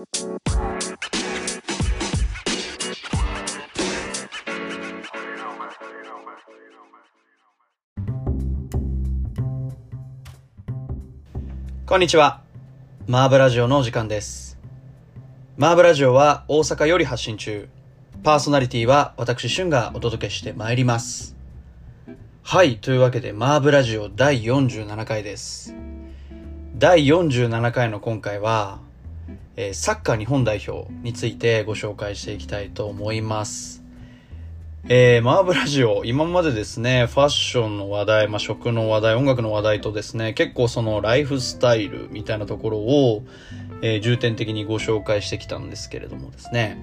こんにちは。マーブラジオのお時間です。マーブラジオは大阪より発信中。パーソナリティは私、シュンがお届けしてまいります。はい。というわけで、マーブラジオ第47回です。第47回の今回は、えサッカー日本代表についてご紹介していきたいと思います。えー、マーブラジオ、今までですね、ファッションの話題、まあ、食の話題、音楽の話題とですね、結構そのライフスタイルみたいなところを、えー重点的にご紹介してきたんですけれどもですね、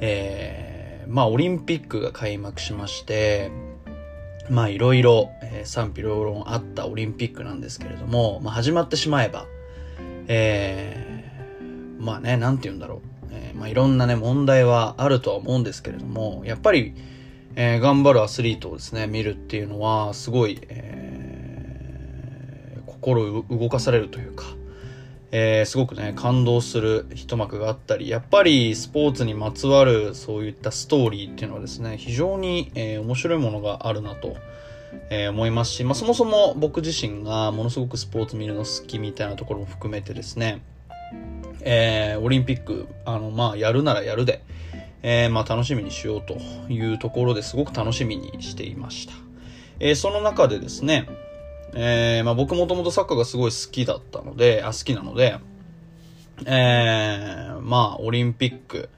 えーまあ、オリンピックが開幕しまして、まあ、いろいろ、え賛否両論あったオリンピックなんですけれども、まあ、始まってしまえば、えーまあね、なんて言うんだろう。えーまあ、いろんなね、問題はあるとは思うんですけれども、やっぱり、えー頑張るアスリートをですね、見るっていうのは、すごい、えー心動かされるというか、えーすごくね、感動する一幕があったり、やっぱりスポーツにまつわるそういったストーリーっていうのはですね、非常に、えー面白いものがあるなと、えー思いますし、まあ、そもそも僕自身がものすごくスポーツ見るの好きみたいなところも含めてですね、えーオリンピック、あの、まあ、やるならやるで、えーまあ、楽しみにしようというところですごく楽しみにしていました。えーその中でですね、えーまあ、僕もともとサッカーがすごい好きだったので、あ、好きなので、えーまあ、オリンピック、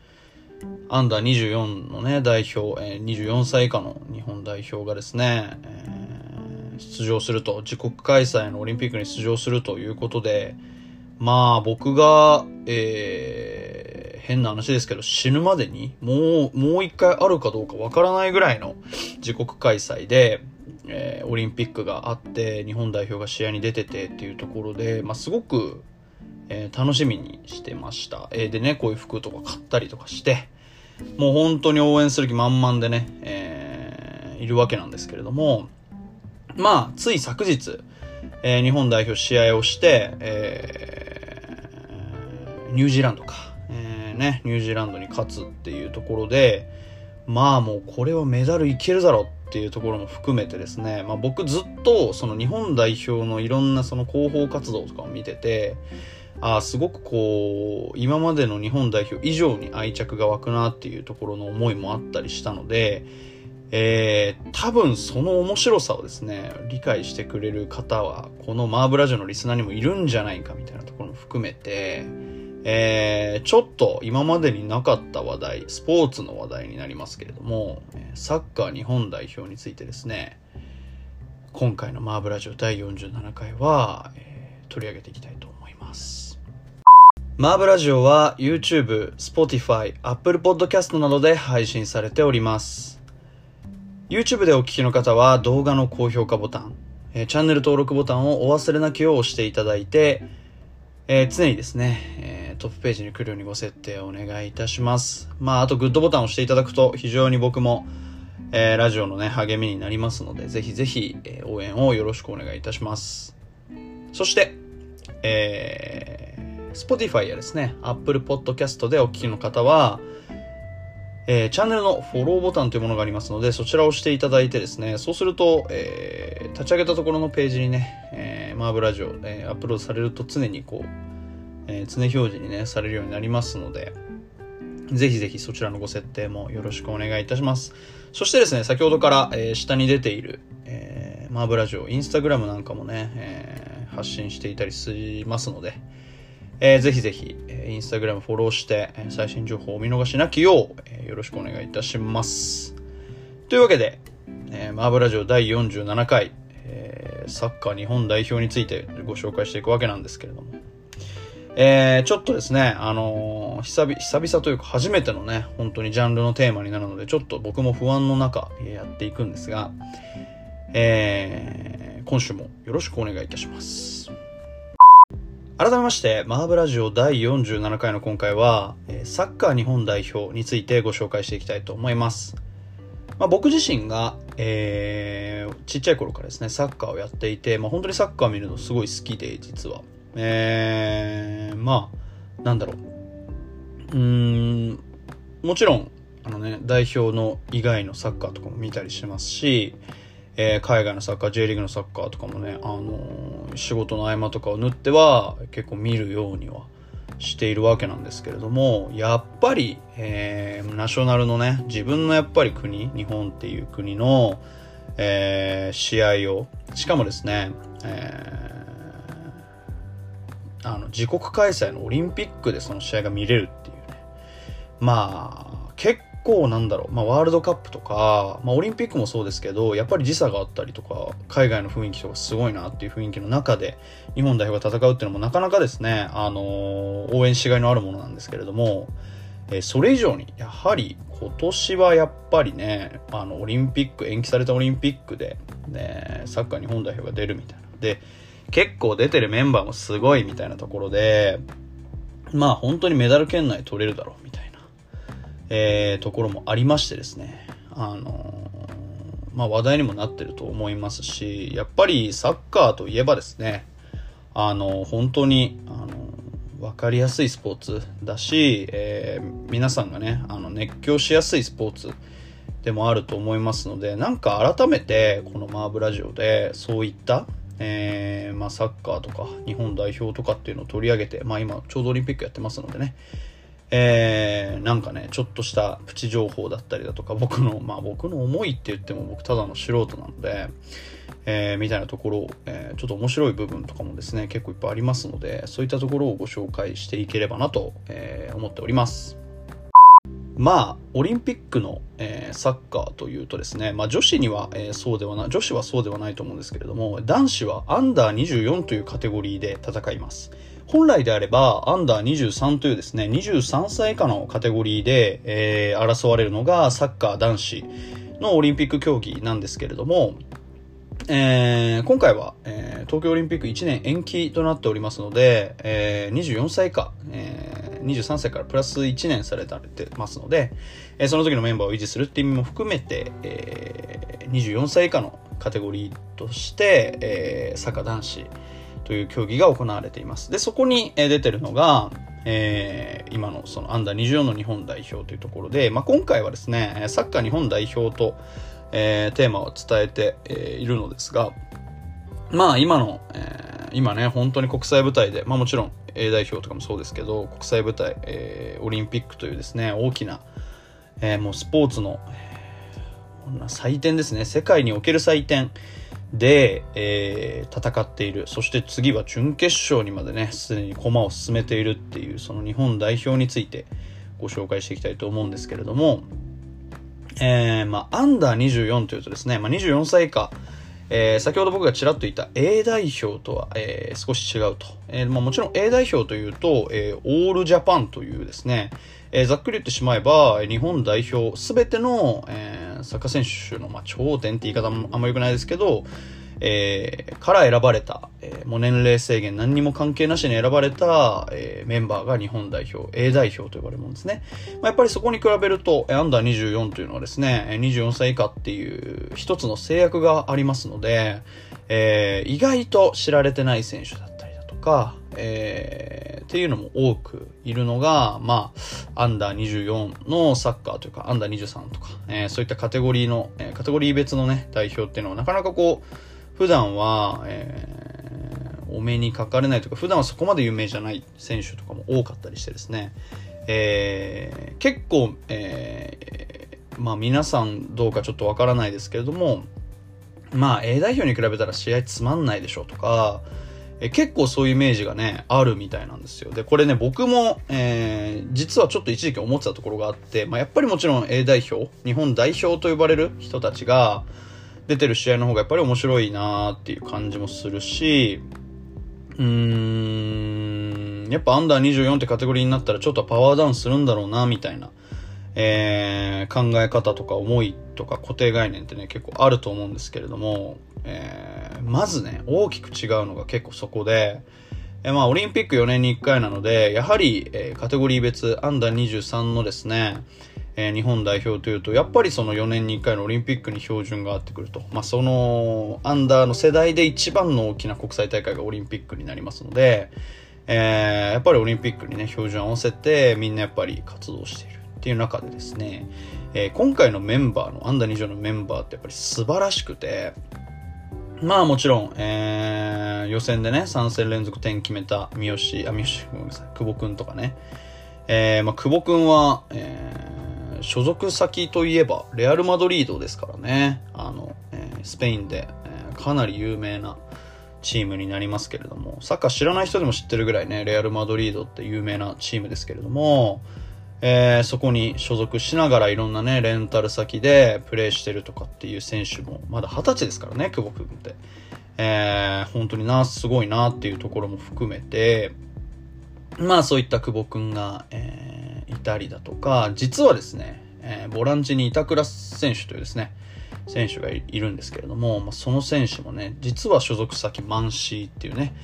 アンダー24のね、代表、えー24歳以下の日本代表がですね、えー出場すると、自国開催のオリンピックに出場するということで、まあ僕が、えー変な話ですけど死ぬまでにもう、もう一回あるかどうかわからないぐらいの自国開催で、えーオリンピックがあって、日本代表が試合に出ててっていうところで、まあすごく、えー楽しみにしてました。えーでね、こういう服とか買ったりとかして、もう本当に応援する気満々でね、えーいるわけなんですけれども、まあ、つい昨日、えー日本代表試合をして、えニュージーランドか、えーね、ニュージーランドに勝つっていうところで、まあもうこれはメダルいけるだろうっていうところも含めてですね、まあ僕ずっとその日本代表のいろんなその広報活動とかを見てて、あ、すごくこう、今までの日本代表以上に愛着が湧くなっていうところの思いもあったりしたので、えー、多分その面白さをですね、理解してくれる方は、このマーブラジオのリスナーにもいるんじゃないかみたいなところも含めて、えー、ちょっと今までになかった話題、スポーツの話題になりますけれども、サッカー日本代表についてですね、今回のマーブラジオ第47回は、えー取り上げていきたいと思います。マーブラジオは YouTube、Spotify、Apple Podcast などで配信されております。YouTube でお聞きの方は動画の高評価ボタン、えーチャンネル登録ボタンをお忘れなきよう押していただいて、えー常にですね、トップページに来るようにご設定をお願いいたします。まあ、あとグッドボタンを押していただくと非常に僕も、えーラジオのね、励みになりますので、ぜひぜひ、えー応援をよろしくお願いいたします。そして、えー、Spotify やですね、Apple Podcast でお聞きの方は、えーチャンネルのフォローボタンというものがありますので、そちらを押していただいてですね、そうすると、えー立ち上げたところのページにね、えーマーブラジオ、えーアップロードされると常にこう、えー常表示にね、されるようになりますので、ぜひぜひそちらのご設定もよろしくお願いいたします。そしてですね、先ほどから、えー下に出ている、えーマーブラジオ、インスタグラムなんかもね、えー発信していたりしますので、えーぜひぜひ、えーインスタグラムフォローして、えー最新情報をお見逃しなきよう、えーよろしくお願いいたします。というわけで、えーマーブラジオ第47回、えーサッカー日本代表についてご紹介していくわけなんですけれども、えーちょっとですね、あのー久々、久々というか初めてのね、本当にジャンルのテーマになるので、ちょっと僕も不安の中、やっていくんですが、えー今週もよろしくお願いいたします。改めまして、マーブラジオ第47回の今回は、サッカー日本代表についてご紹介していきたいと思います。まあ、僕自身が、えーちっちゃい頃からですね、サッカーをやっていて、まあ、本当にサッカー見るのすごい好きで、実は。えーまあ、なんだろう。うん、もちろん、あのね、代表の以外のサッカーとかも見たりしますし、えー、海外のサッカー、J リーグのサッカーとかもね、あのー、仕事の合間とかを縫っては結構見るようにはしているわけなんですけれども、やっぱり、えー、ナショナルのね、自分のやっぱり国、日本っていう国の、えー、試合を、しかもですね、えー、あの、自国開催のオリンピックでその試合が見れるっていうね。まあ、結構なんだろう、まあ、ワールドカップとか、まあ、オリンピックもそうですけど、やっぱり時差があったりとか、海外の雰囲気とかすごいなっていう雰囲気の中で、日本代表が戦うっていうのもなかなかですね、あのー、応援しがいのあるものなんですけれども、えー、それ以上に、やはり今年はやっぱりね、あの、オリンピック、延期されたオリンピックで、ね、サッカー日本代表が出るみたいな。で、結構出てるメンバーもすごいみたいなところで、まあ本当にメダル圏内取れるだろうみたいな、えー、ところもありましてですね、あのー、まあ話題にもなってると思いますし、やっぱりサッカーといえばですね、あのー、本当に、あの分かりやすいスポーツだし、えー、皆さんがね、あの熱狂しやすいスポーツでもあると思いますので、なんか改めてこのマーブラジオでそういったえー、まあ、サッカーとか日本代表とかっていうのを取り上げて、まあ、今ちょうどオリンピックやってますのでね、えー、なんかねちょっとしたプチ情報だったりだとか僕のまあ僕の思いって言っても僕ただの素人なので、えー、みたいなところを、え、ちょっと面白い部分とかもですね結構いっぱいありますのでそういったところをご紹介していければなと、え、思っております。まあ、オリンピックの、えー、サッカーというとですね、まあ女子には、えー、そうではない、女子はそうではないと思うんですけれども、男子はアンダー24というカテゴリーで戦います。本来であれば、アンダー23というですね、23歳以下のカテゴリーで、えー、争われるのがサッカー男子のオリンピック競技なんですけれども、えー、今回は、えー、東京オリンピック1年延期となっておりますので、えー、24歳以下、えー、23歳からプラス1年されてますので、えー、その時のメンバーを維持するっていう意味も含めて、えー、24歳以下のカテゴリーとして、えー、サッカー男子という競技が行われています。で、そこに出てるのが、えー、今のそのアンダー24の日本代表というところで、まあ、今回はですね、サッカー日本代表と、えー、テーマを伝えて、えー、いるのですが、まあ今の、えー、今ね、本当に国際舞台で、まあもちろん A 代表とかもそうですけど、国際舞台、えー、オリンピックというですね、大きな、えー、もうスポーツの、えー、祭典ですね、世界における祭典で、えー、戦っている。そして次は準決勝にまでね、すでに駒を進めているっていう、その日本代表についてご紹介していきたいと思うんですけれども、えー、まあ、アンダー24というとですね、まあ、24歳以下、えー、先ほど僕がちらっと言った A 代表とは、えー、少し違うと。えーまあ、もちろん A 代表というと、え、オールジャパンというですね、え、ざっくり言ってしまえば、日本代表すべての、え、サッカー選手の、まあ、頂点って言い方もあんま良くないですけど、えー、から選ばれた、えー、もう年齢制限何にも関係なしに選ばれた、えー、メンバーが日本代表、A 代表と呼ばれるものですね。まあ、やっぱりそこに比べると、アンダー24というのはですね、24歳以下っていう一つの制約がありますので、えー、意外と知られてない選手だったりだとか、えー、っていうのも多くいるのが、まあ、アンダー24のサッカーというか、アンダー23とか、えー、そういったカテゴリーの、えー、カテゴリー別のね、代表っていうのはなかなかこう、普段は、えー、お目にかかれないとか、普段はそこまで有名じゃない選手とかも多かったりしてですね、えー、結構、えー、まあ皆さんどうかちょっとわからないですけれども、まあ A 代表に比べたら試合つまんないでしょうとか、え結構そういうイメージがね、あるみたいなんですよ。で、これね、僕も、えー、実はちょっと一時期思ってたところがあって、まあ、やっぱりもちろん A 代表、日本代表と呼ばれる人たちが、出てる試合の方がやっぱり面白いなーっていう感じもするし、うーん、やっぱアンダー24ってカテゴリーになったらちょっとパワーダウンするんだろうな、みたいな、えー、考え方とか思いとか固定概念ってね、結構あると思うんですけれども、えー、まずね、大きく違うのが結構そこで、えー、まあ、オリンピック4年に1回なので、やはり、えー、カテゴリー別アンダー23のですね、えー、日本代表というと、やっぱりその4年に1回のオリンピックに標準があってくると。まあ、その、アンダーの世代で一番の大きな国際大会がオリンピックになりますので、えー、やっぱりオリンピックにね、標準を合わせてみんなやっぱり活動しているっていう中でですね、えー、今回のメンバーの、アンダー20のメンバーってやっぱり素晴らしくて、まあもちろん、えー、予選でね、3戦連続点決めた三好、あ、三好、ごめんなさい、久保くんとかね。えー、まあ久保くんは、えー、所属先といえば、レアル・マドリードですからね。あの、えー、スペインで、えー、かなり有名なチームになりますけれども、サッカー知らない人でも知ってるぐらいね、レアル・マドリードって有名なチームですけれども、えー、そこに所属しながらいろんなね、レンタル先でプレーしてるとかっていう選手も、まだ二十歳ですからね、久保君って。えー、本当にな、すごいなっていうところも含めて、まあそういった久保君が、えー、いたりだとか、実はですね、えー、ボランチに板倉選手というですね、選手がいるんですけれども、まあ、その選手もね、実は所属先マンシーっていうね、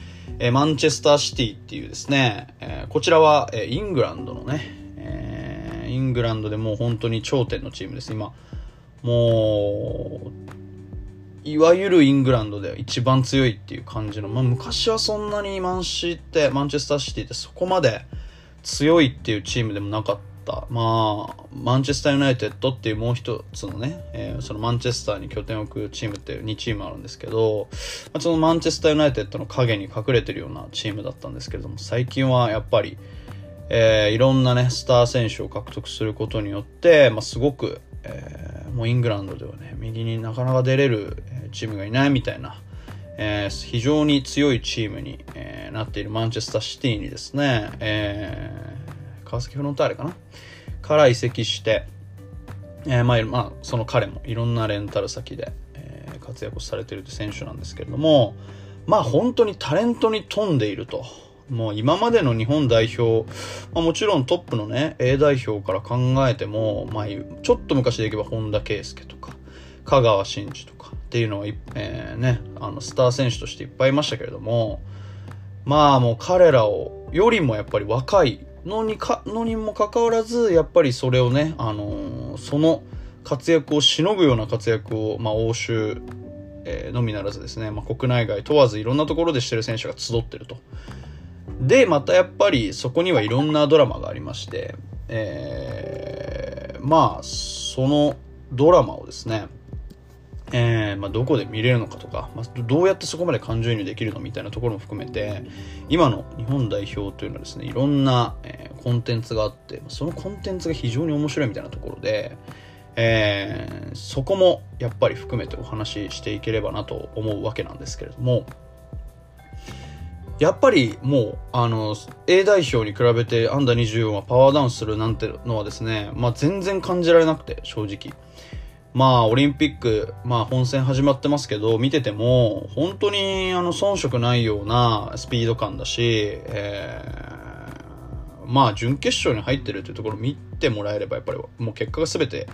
えー、マンチェスターシティっていうですね、えー、こちらは、え、イングランドのね、え、イングランドでもう本当に頂点のチームです。今、もう、いわゆるイングランドでは一番強いっていう感じの、まあ昔はそんなにマンシーって、マンチェスターシティってそこまで強いっていうチームでもなかった。まあ、マンチェスターユナイテッドっていうもう一つのね、えー、そのマンチェスターに拠点を置くチームって2チームあるんですけど、まあ、そのマンチェスターユナイテッドの影に隠れてるようなチームだったんですけれども、最近はやっぱり、えー、いろんなね、スター選手を獲得することによって、まあ、すごく、えー、もうイングランドではね、右になかなか出れるチームがいないみたいな、えー、非常に強いチームに、えー、なっているマンチェスターシティにですね、えー、川崎フロンターレかな？から移籍して、えー、まあ、まあ、その彼もいろんなレンタル先で、えー、活躍されている選手なんですけれども、まあ本当にタレントに富んでいると。もう今までの日本代表、まあ、もちろんトップのね、A 代表から考えても、まあ、ちょっと昔でいけば本田圭佑とか、香川真司とかっていうのは、えー、ね、あの、スター選手としていっぱいいましたけれども、まあもう彼らを、よりもやっぱり若いのにか、のにもかかわらず、やっぱりそれをね、あのー、その活躍をしのぐような活躍を、まあ欧州、えー、のみならずですね、まあ国内外問わずいろんなところでしてる選手が集ってると。で、またやっぱりそこにはいろんなドラマがありまして、えー、まあ、そのドラマをですね、えー、まあ、どこで見れるのかとか、まあ、どうやってそこまで感情移入できるのみたいなところも含めて、今の日本代表というのはですね、いろんな、えー、コンテンツがあって、そのコンテンツが非常に面白いみたいなところで、えー、そこもやっぱり含めてお話ししていければなと思うわけなんですけれども、やっぱりもう、あの、A 代表に比べてアンダー24はパワーダウンするなんてのはですね、まあ全然感じられなくて、正直。まあ、オリンピック、まあ本戦始まってますけど、見てても、本当にあの遜色ないようなスピード感だし、えー、まあ準決勝に入ってるというところ見てもらえれば、やっぱりもう結果が全て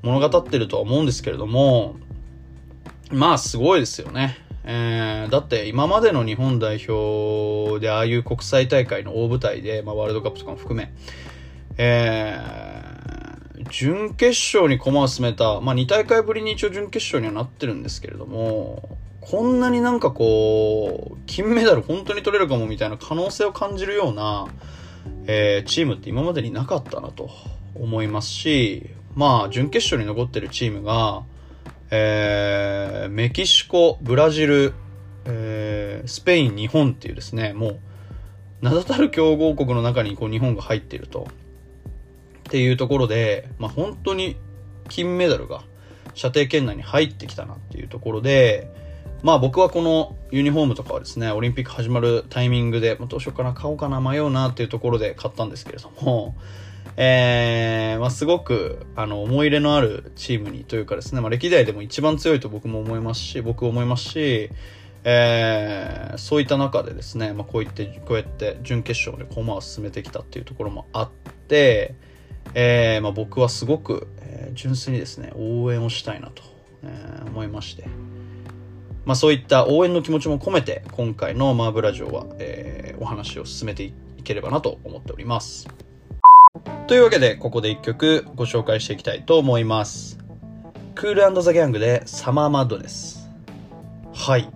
物語ってるとは思うんですけれども、まあすごいですよね。えー、だって今までの日本代表でああいう国際大会の大舞台で、まあ、ワールドカップとかも含め、えー、準決勝に駒を進めた、まあ、2大会ぶりに一応準決勝にはなってるんですけれども、こんなになんかこう、金メダル本当に取れるかもみたいな可能性を感じるような、えー、チームって今までになかったなと思いますし、まあ、準決勝に残ってるチームが、えー、メキシコ、ブラジル、えー、スペイン、日本っていうですね、もう、名だたる強豪国の中にこう日本が入っていると。っていうところで、まあ本当に金メダルが射程圏内に入ってきたなっていうところで、まあ僕はこのユニフォームとかはですね、オリンピック始まるタイミングで、まあ、どうしようかな、買おうかな、迷うなっていうところで買ったんですけれども、えー、まあ、すごく、あの、思い入れのあるチームにというかですね、まあ、歴代でも一番強いと僕も思いますし、僕思いますし、えー、そういった中でですね、まあ、こういって、こうやって準決勝で駒を進めてきたっていうところもあって、えー、まあ、僕はすごく、えー、純粋にですね、応援をしたいなと、えー、思いまして、まあ、そういった応援の気持ちも込めて、今回のマーブラジオは、え、お話を進めていければなと思っております。というわけで、ここで一曲ご紹介していきたいと思います。クールザ・ギャングでサマーマッドです。はい。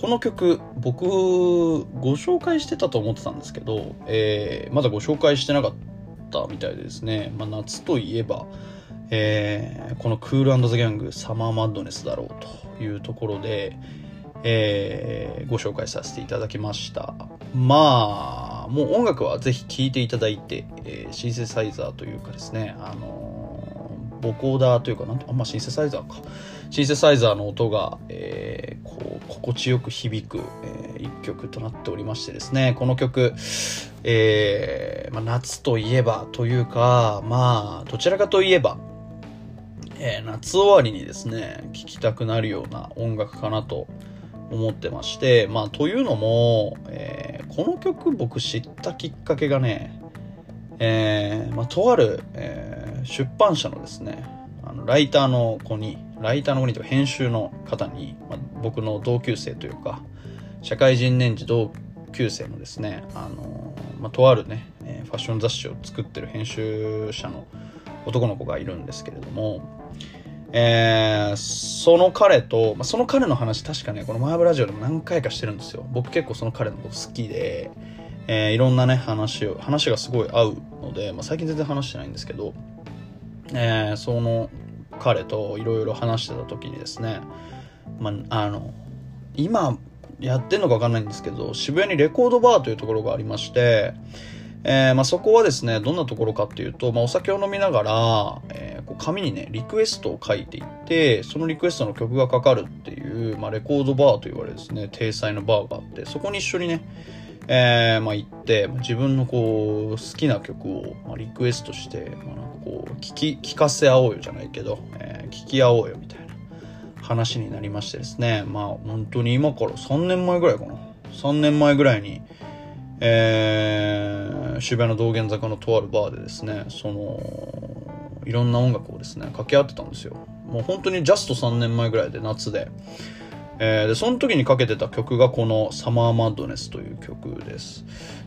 この曲僕ご紹介してたと思ってたんですけど、えー、まだご紹介してなかったたみたいでですね、まあ、夏といえば、えー、このクールザ・ギャングサマーマッドネスだろうというところで、えー、ご紹介させていただきました。まあもう音楽はぜひ聴いていただいて、えー、シンセサイザーというかですねあの、ボコーダーというかなんあんまシンセサイザーか。シンセサイザーの音が、えー、こう心地よく響く、えー、一曲となっておりましてですね。この曲、えーまあ、夏といえばというかまあどちらかといえばえー、夏終わりにですね、聴きたくなるような音楽かなと思ってまして、まあ、というのも、えー、この曲僕知ったきっかけがね、えー、まあ、とある、えー、出版社のですね、あのライターの子に、ライターの子にとか編集の方に、まあ、僕の同級生というか、社会人年次同級生のですね、あのまあ、とあるね、えファッション雑誌を作ってる編集者の男の子がいるんですけれども、えー、その彼と、まあ、その彼の話確かね、このマーブラジオでも何回かしてるんですよ。僕結構その彼のこと好きで、えー、いろんなね、話を、話がすごい合うので、まあ、最近全然話してないんですけど、えー、その彼といろいろ話してた時にですね、まあ、あの、今やってんのかわかんないんですけど、渋谷にレコードバーというところがありまして、えー、まあ、そこはですね、どんなところかっていうと、まあ、お酒を飲みながら、えー、こう紙にね、リクエストを書いていって、そのリクエストの曲がかかるっていう、まあ、レコードバーと言われるですね、体裁のバーがあって、そこに一緒にね、えー、まあ、行って、自分のこう、好きな曲を、まあ、リクエストして、まあ、なんかこう、聞き、聞かせ合おうよじゃないけど、えー、聞き合おうよみたいな話になりましてですね、まあ、本当に今から3年前ぐらいかな。3年前ぐらいに、えー、渋谷の道玄坂のとあるバーでですね、その、いろんな音楽をですね、掛け合ってたんですよ。もう本当にジャスト3年前ぐらいで夏で。えー、で、その時にかけてた曲がこのサマーマッドネスという曲です。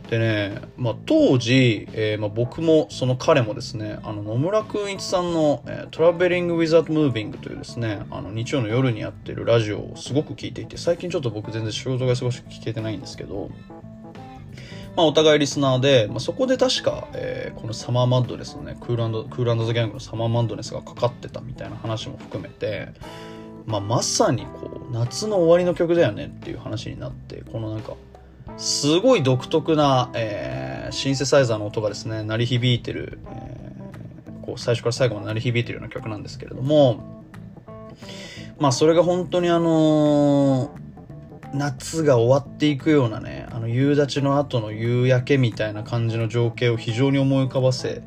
でね、まあ、当時、えー、まあ、僕もその彼もですね、あの野村くん一さんの、えー、トラベリング・ウィザード・ムービングというですね、あの日曜の夜にやってるラジオをすごく聞いていて、最近ちょっと僕全然仕事が忙しく聞けてないんですけど、まあ、お互いリスナーで、まあ、そこで確か、えー、このサマーマッドネスのね、クールクールザ・ギャングのサマーマッドネスがかかってたみたいな話も含めて、まあ、まさにこう、夏の終わりの曲だよねっていう話になって、このなんか、すごい独特な、えー、シンセサイザーの音がですね、鳴り響いてる、えー、こう、最初から最後まで鳴り響いてるような曲なんですけれども、まあ、それが本当にあのー夏が終わっていくようなね、あの夕立の後の夕焼けみたいな感じの情景を非常に思い浮かばせ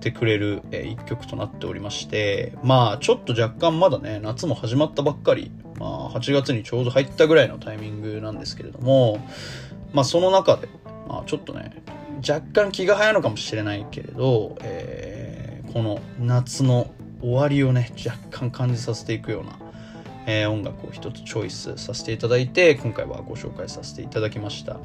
てくれる、えー、一曲となっておりまして、まあちょっと若干まだね、夏も始まったばっかり、まあ8月にちょうど入ったぐらいのタイミングなんですけれども、まあその中で、まあちょっとね、若干気が早いのかもしれないけれど、えー、この夏の終わりをね、若干感じさせていくような、えー、音楽を一つチョイスさせていただいて今回はご紹介させていただきました。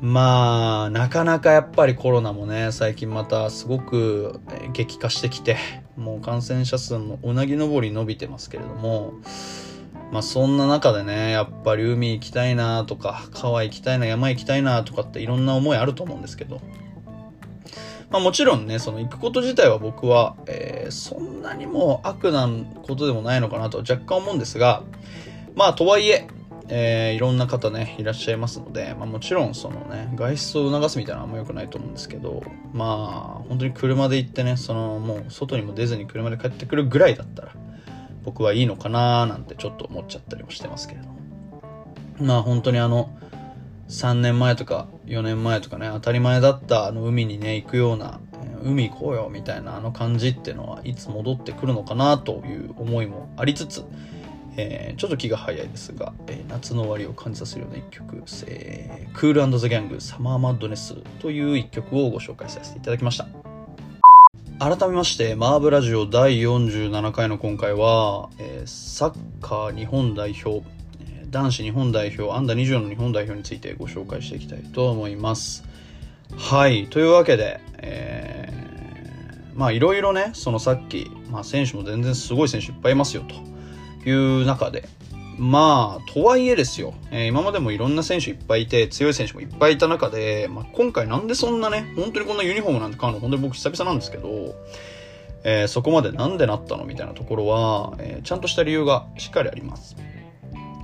まあなかなかやっぱりコロナもね最近またすごく激化してきてもう感染者数もうなぎ登り伸びてますけれどもまあそんな中でねやっぱり海行きたいなとか川行きたいな山行きたいなとかっていろんな思いあると思うんですけどまあもちろんね、その行くこと自体は僕は、えー、そんなにも悪なことでもないのかなと若干思うんですが、まあとはいえ、えー、いろんな方ね、いらっしゃいますので、まあもちろんそのね、外出を促すみたいなのはあんま良くないと思うんですけど、まあ本当に車で行ってね、そのもう外にも出ずに車で帰ってくるぐらいだったら、僕はいいのかなーなんてちょっと思っちゃったりもしてますけれど。まあ本当にあの、3年前とか4年前とかね、当たり前だったあの海にね、行くような、海行こうよみたいなあの感じっていうのはいつ戻ってくるのかなという思いもありつつ、えー、ちょっと気が早いですが、えー、夏の終わりを感じさせるような一曲、えー、クールザ・ギャングサマーマッドネスという一曲をご紹介させていただきました。改めまして、マーブラジオ第47回の今回は、えー、サッカー日本代表、男子日本代表、アンダー24の日本代表についてご紹介していきたいと思います。はい。というわけで、えー、まあいろいろね、そのさっき、まあ選手も全然すごい選手いっぱいいますよという中で、まあ、とはいえですよ、えー、今までもいろんな選手いっぱいいて、強い選手もいっぱいいた中で、まあ、今回なんでそんなね、本当にこんなユニフォームなんて買うの、本当に僕久々なんですけど、えー、そこまでなんでなったのみたいなところは、えー、ちゃんとした理由がしっかりあります。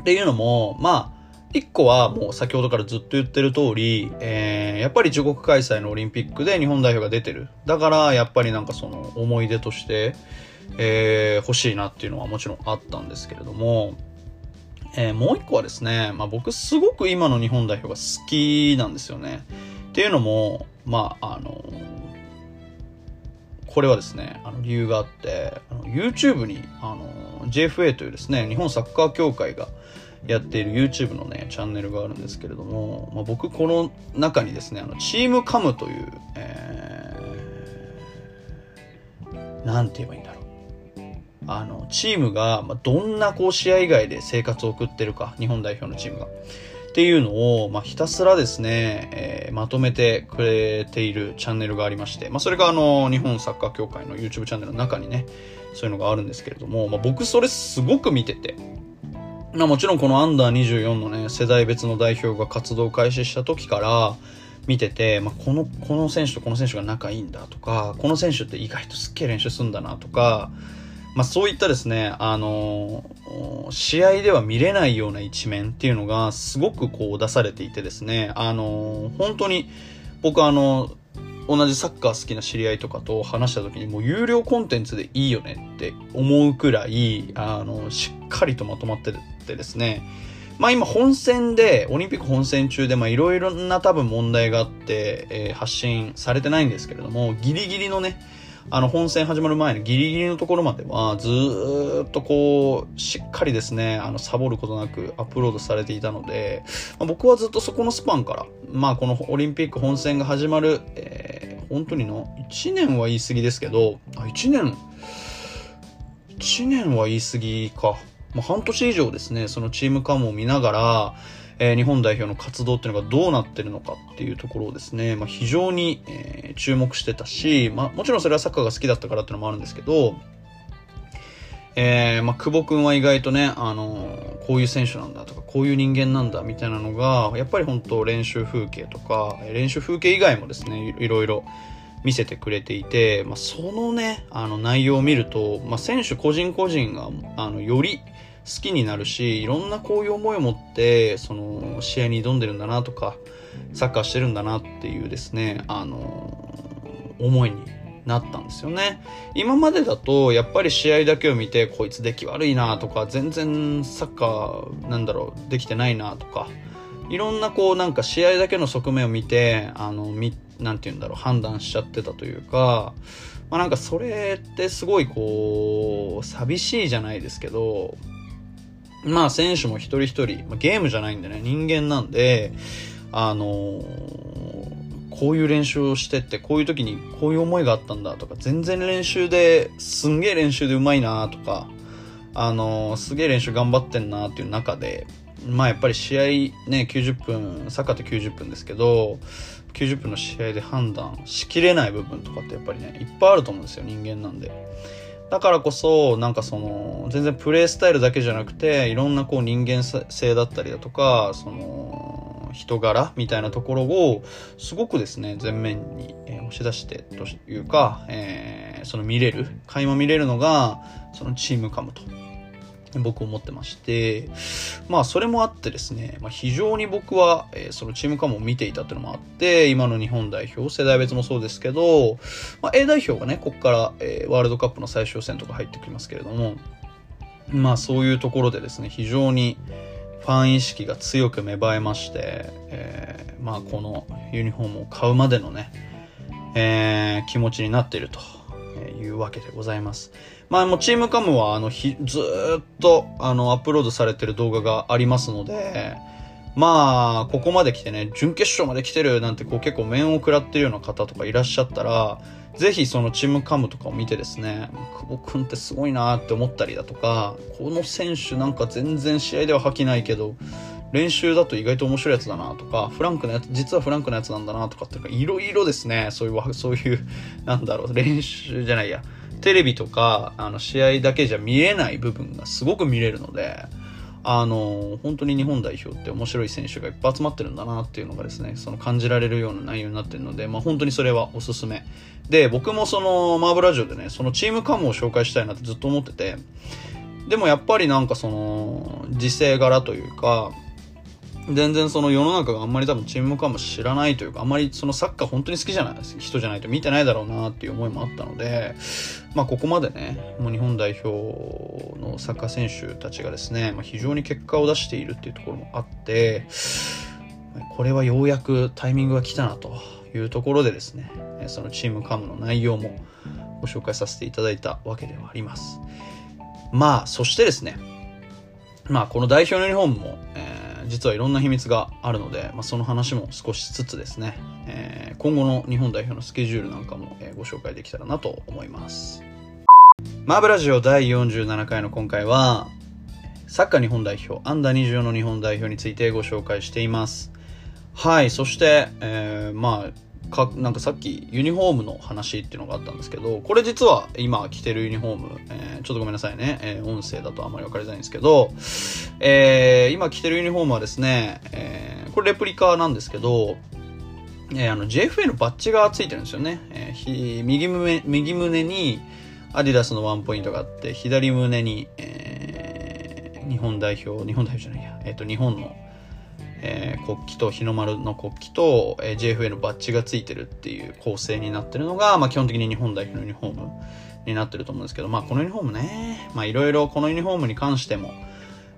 っていうのも、まあ、一個はもう先ほどからずっと言ってる通り、えー、やっぱり自国開催のオリンピックで日本代表が出てる。だから、やっぱりなんかその思い出として、えー、欲しいなっていうのはもちろんあったんですけれども、えー、もう一個はですね、まあ僕すごく今の日本代表が好きなんですよね。っていうのも、まあ、あの、これはですね、あの理由があって、YouTube に、あの、JFA というですね、日本サッカー協会がやっている YouTube のね、チャンネルがあるんですけれども、まあ、僕この中にですね、あの、チームカムという、えー、なんて言えばいいんだ。あの、チームが、ま、どんなこう試合以外で生活を送ってるか、日本代表のチームが。っていうのを、まあ、ひたすらですね、えー、まとめてくれているチャンネルがありまして、まあ、それがあの、日本サッカー協会の YouTube チャンネルの中にね、そういうのがあるんですけれども、まあ、僕それすごく見てて、まあ、もちろんこのアンダー24のね、世代別の代表が活動開始した時から、見てて、まあ、この、この選手とこの選手が仲いいんだとか、この選手って意外とすっげえ練習すんだなとか、まあ、そういったですね、あのー、試合では見れないような一面っていうのがすごくこう出されていてですね、あのー、本当に僕あの、同じサッカー好きな知り合いとかと話した時にもう有料コンテンツでいいよねって思うくらい、あの、しっかりとまとまっててですね、まあ今本戦で、オリンピック本戦中でまいろいろな多分問題があって、えー、発信されてないんですけれども、ギリギリのね、あの本戦始まる前のギリギリのところまではずっとこうしっかりですねあのサボることなくアップロードされていたので、まあ、僕はずっとそこのスパンからまあこのオリンピック本戦が始まる、えー、本当にの1年は言い過ぎですけどあ1年1年は言い過ぎか、まあ、半年以上ですねそのチームカムを見ながらえ、日本代表の活動っていうのがどうなってるのかっていうところをですね、まあ、非常に、え、注目してたし、まあ、もちろんそれはサッカーが好きだったからっていうのもあるんですけど、えー、まあ、久保君は意外とね、あのー、こういう選手なんだとか、こういう人間なんだみたいなのが、やっぱり本当練習風景とか、練習風景以外もですね、いろいろ見せてくれていて、まあ、そのね、あの内容を見ると、まあ、選手個人個人が、あの、より、好きになるしいろんなこういう思いを持ってその試合に挑んでるんだなとかサッカーしてるんだなっていうですねあの思いになったんですよね。今までだとやっぱり試合だけを見てこいつ出来悪いなとか全然サッカーなんだろうできてないなとかいろんなこうなんか試合だけの側面を見てあのみなんて言うんだろう判断しちゃってたというかまあなんかそれってすごいこう寂しいじゃないですけどまあ選手も一人一人、まあ、ゲームじゃないんでね、人間なんで、あのー、こういう練習をしてって、こういう時にこういう思いがあったんだとか、全然練習で、すんげえ練習でうまいなとか、あのー、すげえ練習頑張ってんなっていう中で、まあやっぱり試合ね、90分、サッカーって90分ですけど、90分の試合で判断しきれない部分とかってやっぱりね、いっぱいあると思うんですよ、人間なんで。だからこそ、なんかその、全然プレイスタイルだけじゃなくて、いろんなこう人間性だったりだとか、その、人柄みたいなところを、すごくですね、前面に、え押し出してというか、えー、その見れる、垣間見れるのが、そのチームカムと僕思ってまして、まあそれもあってですね、まあ、非常に僕は、えー、そのチームカムを見ていたっていうのもあって、今の日本代表、世代別もそうですけど、まあ、A 代表がね、ここから、えー、ワールドカップの最終戦とか入ってきますけれども、まあそういうところでですね、非常にファン意識が強く芽生えまして、えー、まあこのユニフォームを買うまでのね、えー、気持ちになっているというわけでございます。まあもうチームカムはあのひずっとあのアップロードされてる動画がありますので、まあここまで来てね、準決勝まで来てるなんてこう結構面を食らってるような方とかいらっしゃったら、ぜひそのチームカムとかを見てですね、久保君ってすごいなって思ったりだとか、この選手なんか全然試合では吐きないけど、練習だと意外と面白いやつだなとか、フランクのやつ、実はフランクのやつなんだなとかっていろいろですね、そういう、そういう、なんだろう、練習じゃないや、テレビとか、あの、試合だけじゃ見えない部分がすごく見れるので、あの、本当に日本代表って面白い選手がいっぱい集まってるんだなっていうのがですね、その感じられるような内容になってるので、まあ本当にそれはおすすめ。で、僕もそのマーブラジオでね、そのチームカムを紹介したいなってずっと思ってて、でもやっぱりなんかその、時勢柄というか、全然その世の中があんまり多分チームかも知らないというか、あんまりそのサッカー本当に好きじゃない人じゃないと見てないだろうなっていう思いもあったので、まあここまでね、もう日本代表のサッカー選手たちがですね、まあ、非常に結果を出しているっていうところもあって、これはようやくタイミングが来たなというところでですね、そのチームカムの内容もご紹介させていただいたわけではあります。まあ、そしてですね、まあこの代表のユニフォームも、え実はいろんな秘密があるので、まあ、その話も少しずつですね、えー、今後の日本代表のスケジュールなんかも、えー、ご紹介できたらなと思います。マーブラジオ第47回の今回は、サッカー日本代表、アンダー24の日本代表についてご紹介しています。はい、そして、えー、まあ、かなんかさっきユニフォームの話っていうのがあったんですけど、これ実は今着てるユニフォーム、えー、ちょっとごめんなさいね、えー、音声だとあんまりわかりづらいんですけど、えー、今着てるユニフォームはですね、えー、これレプリカなんですけど、えー、あの JFA のバッジがついてるんですよね。えー、右胸右胸にアディダスのワンポイントがあって、左胸に、えー、日本代表、日本代表じゃないや、えっ、ー、と、日本のえー、国旗と日の丸の国旗と、えー、JFA のバッジがついてるっていう構成になってるのが、まあ、基本的に日本代表のユニフォームになってると思うんですけど、まあ、このユニフォームね、まあ、いろいろこのユニフォームに関しても、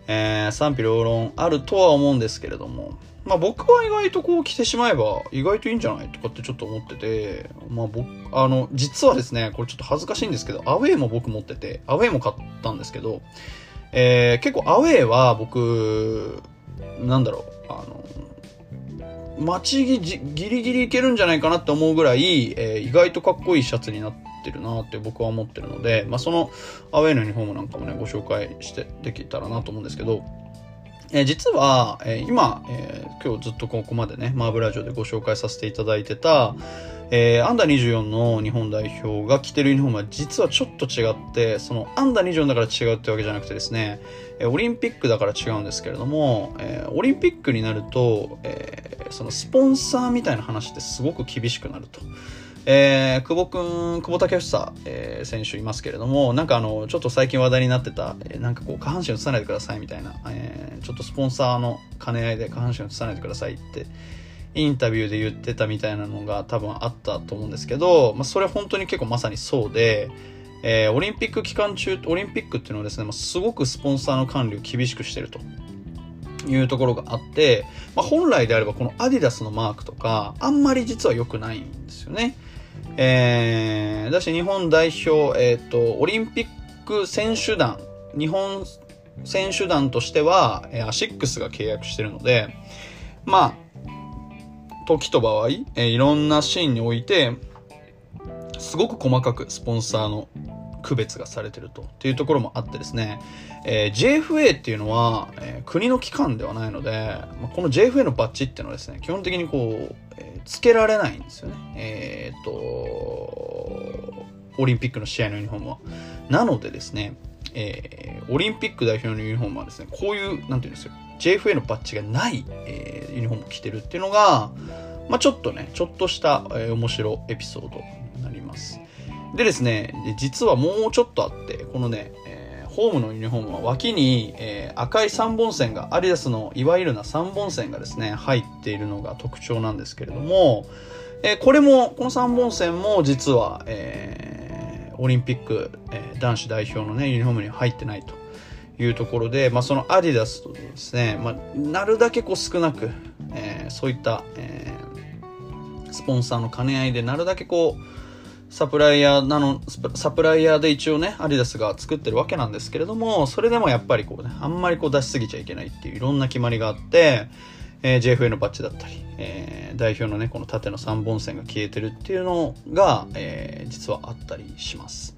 えー、賛否両論あるとは思うんですけれども、まあ、僕は意外とこう着てしまえば意外といいんじゃないとかってちょっと思ってて、まあ僕、あの、実はですね、これちょっと恥ずかしいんですけど、アウェイも僕持ってて、アウェイも買ったんですけど、えー、結構アウェイは僕、なんだろう、あの、待ちぎギリギリいけるんじゃないかなって思うぐらい、えー、意外とかっこいいシャツになってるなって僕は思ってるので、まあ、そのアウェイのユニフォームなんかもね、ご紹介してできたらなと思うんですけど、えー、実は、えー、今、えー、今日ずっとここまでね、マーブラジオでご紹介させていただいてた、えー、アンダー24の日本代表が着てるユニフォームは実はちょっと違って、そのアンダー24だから違うってわけじゃなくてですね、えオリンピックだから違うんですけれども、えー、オリンピックになると、えー、そのスポンサーみたいな話ってすごく厳しくなると。えー、久保くん、久保建英、えー、選手いますけれども、なんかあの、ちょっと最近話題になってた、えー、なんかこう、下半身を映さないでくださいみたいな、えー、ちょっとスポンサーの兼ね合いで下半身を映さないでくださいって、インタビューで言ってたみたいなのが多分あったと思うんですけど、まあ、それ本当に結構まさにそうで、えー、オリンピック期間中、オリンピックっていうのはですね、まあ、すごくスポンサーの管理を厳しくしてると。いうところがあって、まあ、本来であればこのアディダスのマークとか、あんまり実は良くないんですよね。えー、だし日本代表、えっ、ー、と、オリンピック選手団、日本選手団としては、え、アシックスが契約してるので、まあ、時と場合、えー、いろんなシーンにおいて、すごく細かくスポンサーの区別がされてるとっていうところもあってですね、えー、JFA っていうのは、えー、国の機関ではないので、まあ、この JFA のバッジっていうのはですね、基本的にこう、えー、つけられないんですよね。えっと、オリンピックの試合のユニフォームは。なのでですね、えー、オリンピック代表のユニフォームはですね、こういう、なんていうんですよ、JFA のバッジがない、えー、ユニフォームを着てるっていうのが、まあ、ちょっとね、ちょっとした、えー、面白エピソードになります。でですね、実はもうちょっとあって、このね、えー、ホームのユニフォームは脇に、えー、赤い3本線が、アディダスのいわゆるな3本線がですね、入っているのが特徴なんですけれども、えー、これも、この3本線も実は、えー、オリンピック、えー、男子代表のね、ユニフォームに入ってないというところで、まあ、そのアディダスとですね、まあ、なるだけこう少なく、えー、そういった、えー、スポンサーの兼ね合いでなるだけこう、サプライヤーなの、サプライヤーで一応ね、アディダスが作ってるわけなんですけれども、それでもやっぱりこうね、あんまりこう出しすぎちゃいけないっていういろんな決まりがあって、えー、JFA のバッジだったり、えー、代表のね、この縦の3本線が消えてるっていうのが、えー、実はあったりします。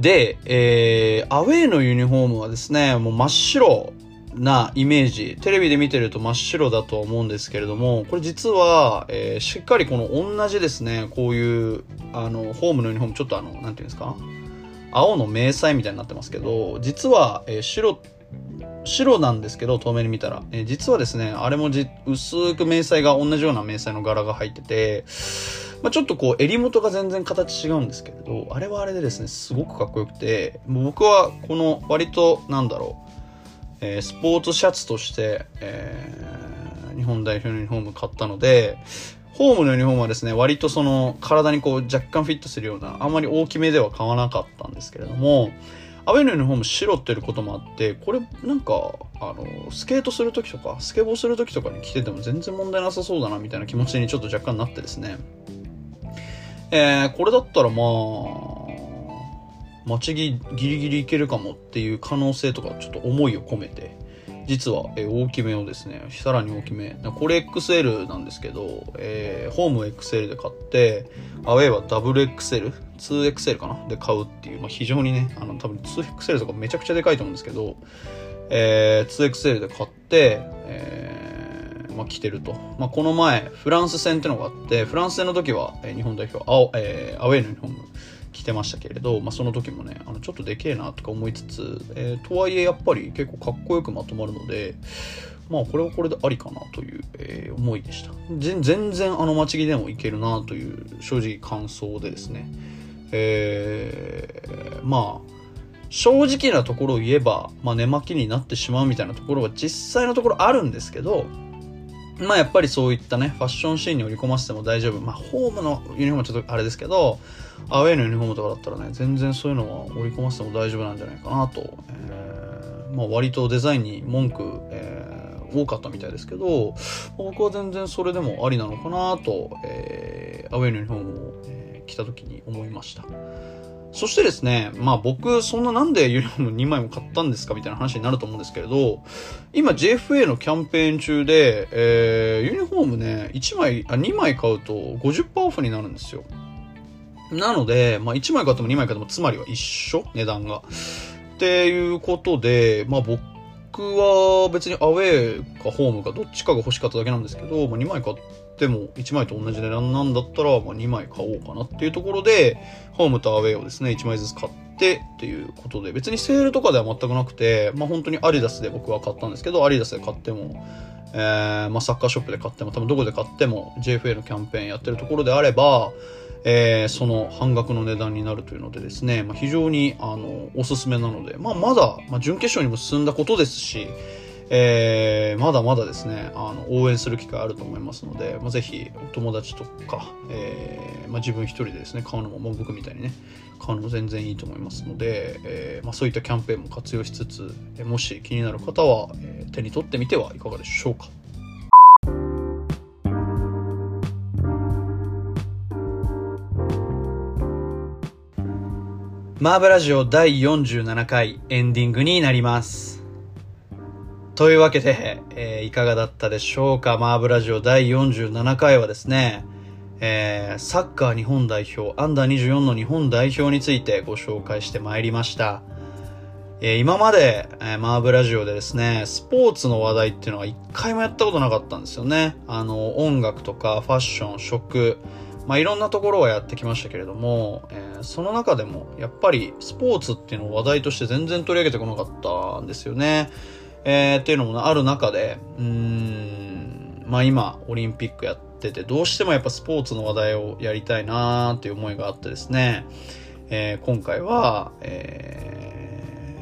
で、えー、アウェイのユニフォームはですね、もう真っ白なイメージ、テレビで見てると真っ白だと思うんですけれども、これ実は、えー、しっかりこの同じですね、こういう、あの、ホームのユニフォーム、ちょっとあの、なんていうんですか？青の迷彩みたいになってますけど、実は、えー、白白なんですけど、透明に見たら。えー、実はですね、あれもじ薄く迷彩が同じような迷彩の柄が入ってて、まあ、ちょっとこう襟元が全然形違うんですけれど、あれはあれでですね、すごくかっこよくて、もう僕はこの割と、なんだろう、えー、スポーツシャツとして、えー、日本代表のユニフォーム買ったので、ホームのユニフォームはですね、割とその体にこう若干フィットするような、あまり大きめでは買わなかったんですけれども、アウェイのユニフォーム白っていうこともあって、これなんか、あの、スケートするときとか、スケボーするときとかに着てても全然問題なさそうだなみたいな気持ちにちょっと若干なってですね。えー、これだったらまあ、待ちぎギリギリいけるかもっていう可能性とかちょっと思いを込めて、実は、え大きめをですね、さらに大きめ。これ XL なんですけど、えー、ホーム XL で買って、アウェイは WXL、2XL かな？で買うっていう、まあ、非常にね、あの、多分 2XL とかめちゃくちゃでかいと思うんですけど、えー、2XL で買って、えーまあ、来てると。まあ、この前、フランス戦ってのがあって、フランス戦の時は、え、日本代表、青、え、アウェイのユニフォーム着てましたけれど、まあ、その時もね、あの、ちょっとでけえなとか思いつつ、えー、とはいえやっぱり結構かっこよくまとまるので、まあ、これはこれでありかなという、えー、思いでした。全然あの待ち着でもいけるなという正直感想でですね。えー、まあ、正直なところを言えば、まあ、寝巻きになってしまうみたいなところは実際のところあるんですけど、まあやっぱりそういったね、ファッションシーンに織り込ませても大丈夫。まあホームのユニフォームはちょっとあれですけど、アウェイのユニフォームとかだったらね、全然そういうのは織り込ませても大丈夫なんじゃないかなと。えー、まあ割とデザインに文句、えー、多かったみたいですけど、僕は全然それでもありなのかなと、えー、アウェイのユニフォームを、えー、着た時に思いました。そしてですね、まあ僕、そんななんでユニフォーム2枚も買ったんですかみたいな話になると思うんですけれど、今 JFA のキャンペーン中で、えー、ユニフォームね、1枚、あ、2枚買うと50%オフになるんですよ。なので、まあ1枚買っても2枚買ってもつまりは一緒値段が。っていうことで、まあ僕は別にアウェーかホームかどっちかが欲しかっただけなんですけど、まあ2枚買って、でも1枚と同じ値段なんだったら、まあ、2枚買おうかなっていうところで、ホームとアウェイをですね、1枚ずつ買ってっていうことで、別にセールとかでは全くなくて、まあ本当にアディダスで僕は買ったんですけど、アディダスで買っても、えー、まあサッカーショップで買っても、多分どこで買っても JFA のキャンペーンやってるところであれば、えー、その半額の値段になるというのでですね、まあ、非常にあのおすすめなので、まあ、まだ、まあ、準決勝にも進んだことですし、えー、まだまだですね、あの、応援する機会あると思いますので、まあ、ぜひ、お友達とか、えー、まあ、自分一人でですね、買うのも、もう僕みたいにね、買うのも全然いいと思いますので、えー、まあ、そういったキャンペーンも活用しつつ、もし気になる方は、え手に取ってみてはいかがでしょうか。マーブラジオ第47回エンディングになります。というわけで、えー、いかがだったでしょうか？マーブラジオ第47回はですね、えー、サッカー日本代表、アンダー24の日本代表についてご紹介してまいりました。えー、今まで、えー、マーブラジオでですね、スポーツの話題っていうのは一回もやったことなかったんですよね。あの、音楽とかファッション、食、まあ、いろんなところはやってきましたけれども、えー、その中でもやっぱりスポーツっていうのを話題として全然取り上げてこなかったんですよね。えー、っていうのもある中で、うん、まあ今、オリンピックやってて、どうしてもやっぱスポーツの話題をやりたいなーっていう思いがあってですね、えー、今回は、え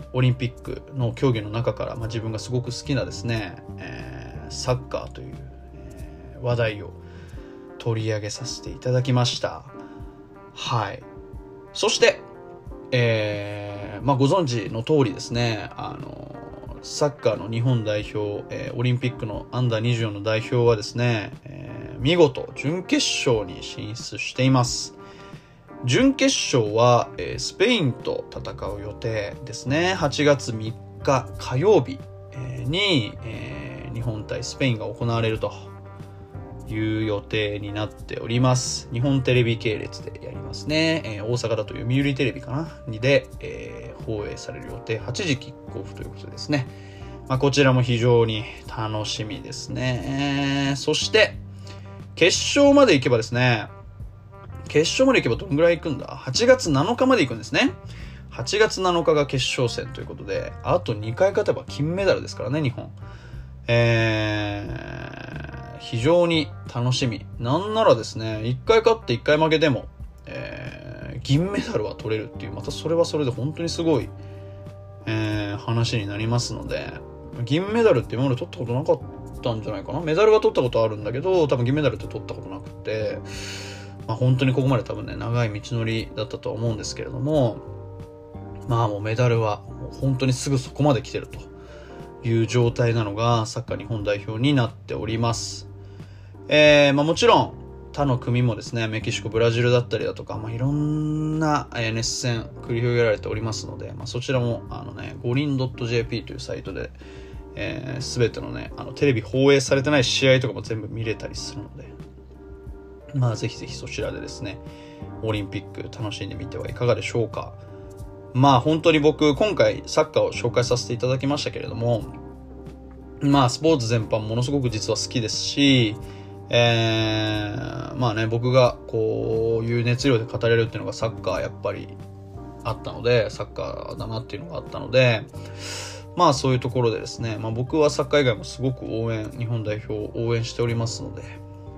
ー、オリンピックの競技の中から、まあ、自分がすごく好きなですね、えー、サッカーという、えー、話題を取り上げさせていただきました。はい。そして、えー、まあ、ご存知の通りですね、あの、サッカーの日本代表、えー、オリンピックのアンダー24の代表はですね、えー、見事準決勝に進出しています。準決勝は、えー、スペインと戦う予定ですね。8月3日火曜日、えー、に、えー、日本対スペインが行われるという予定になっております。日本テレビ系列でやりますね。えー、大阪だと読売テレビかな？にで、え、放映される予定。8時キックオフということですね。まあ、こちらも非常に楽しみですね。そして、決勝まで行けばですね、決勝まで行けばどんぐらい行くんだ ?8 月7日まで行くんですね。8月7日が決勝戦ということで、あと2回勝てば金メダルですからね、日本。えー、非常に楽しみ。なんならですね、1回勝って1回負けでも、えー、銀メダルは取れるっていう、またそれはそれで本当にすごい、えー、話になりますので、銀メダルって今まで取ったことなかったんじゃないかな。メダルは取ったことあるんだけど、多分銀メダルって取ったことなくて、まあ本当にここまで多分ね、長い道のりだったとは思うんですけれども、まあもうメダルはもう本当にすぐそこまで来てるという状態なのがサッカー日本代表になっております。えー、まあもちろん他の国もですね、メキシコ、ブラジルだったりだとか、まあいろんな熱戦繰り広げられておりますので、まあそちらもあのね、五輪 .jp というサイトで、えー、全てのね、あのテレビ放映されてない試合とかも全部見れたりするので、まあぜひぜひそちらでですね、オリンピック楽しんでみてはいかがでしょうか。まあ本当に僕今回サッカーを紹介させていただきましたけれども、まあスポーツ全般ものすごく実は好きですし、えー、まあね、僕がこういう熱量で語れるっていうのがサッカーやっぱりあったので、サッカーだなっていうのがあったので、まあそういうところでですね、まあ僕はサッカー以外もすごく応援、日本代表を応援しておりますので、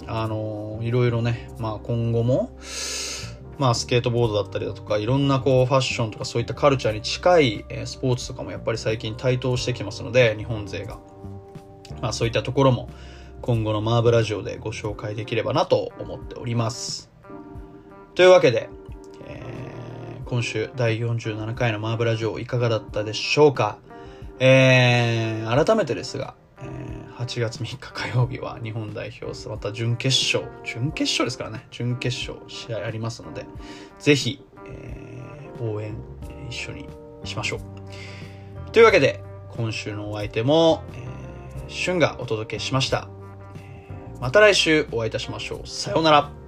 あのー、いろいろね、まあ今後も、まあ、スケートボードだったりだとか、いろんなこう、ファッションとかそういったカルチャーに近い、スポーツとかもやっぱり最近台頭してきますので、日本勢が。まあ、そういったところも、今後のマーブラジオでご紹介できればなと思っております。というわけで、えー、今週第47回のマーブラジオいかがだったでしょうか。えー、改めてですがえ、8月3日火曜日は日本代表また準決勝準決勝ですからね。準決勝試合ありますのでぜひ、えー、応援一緒にしましょう。というわけで今週のお相手も、えー、春がお届けしました、また来週お会いいたしましょう。さようなら。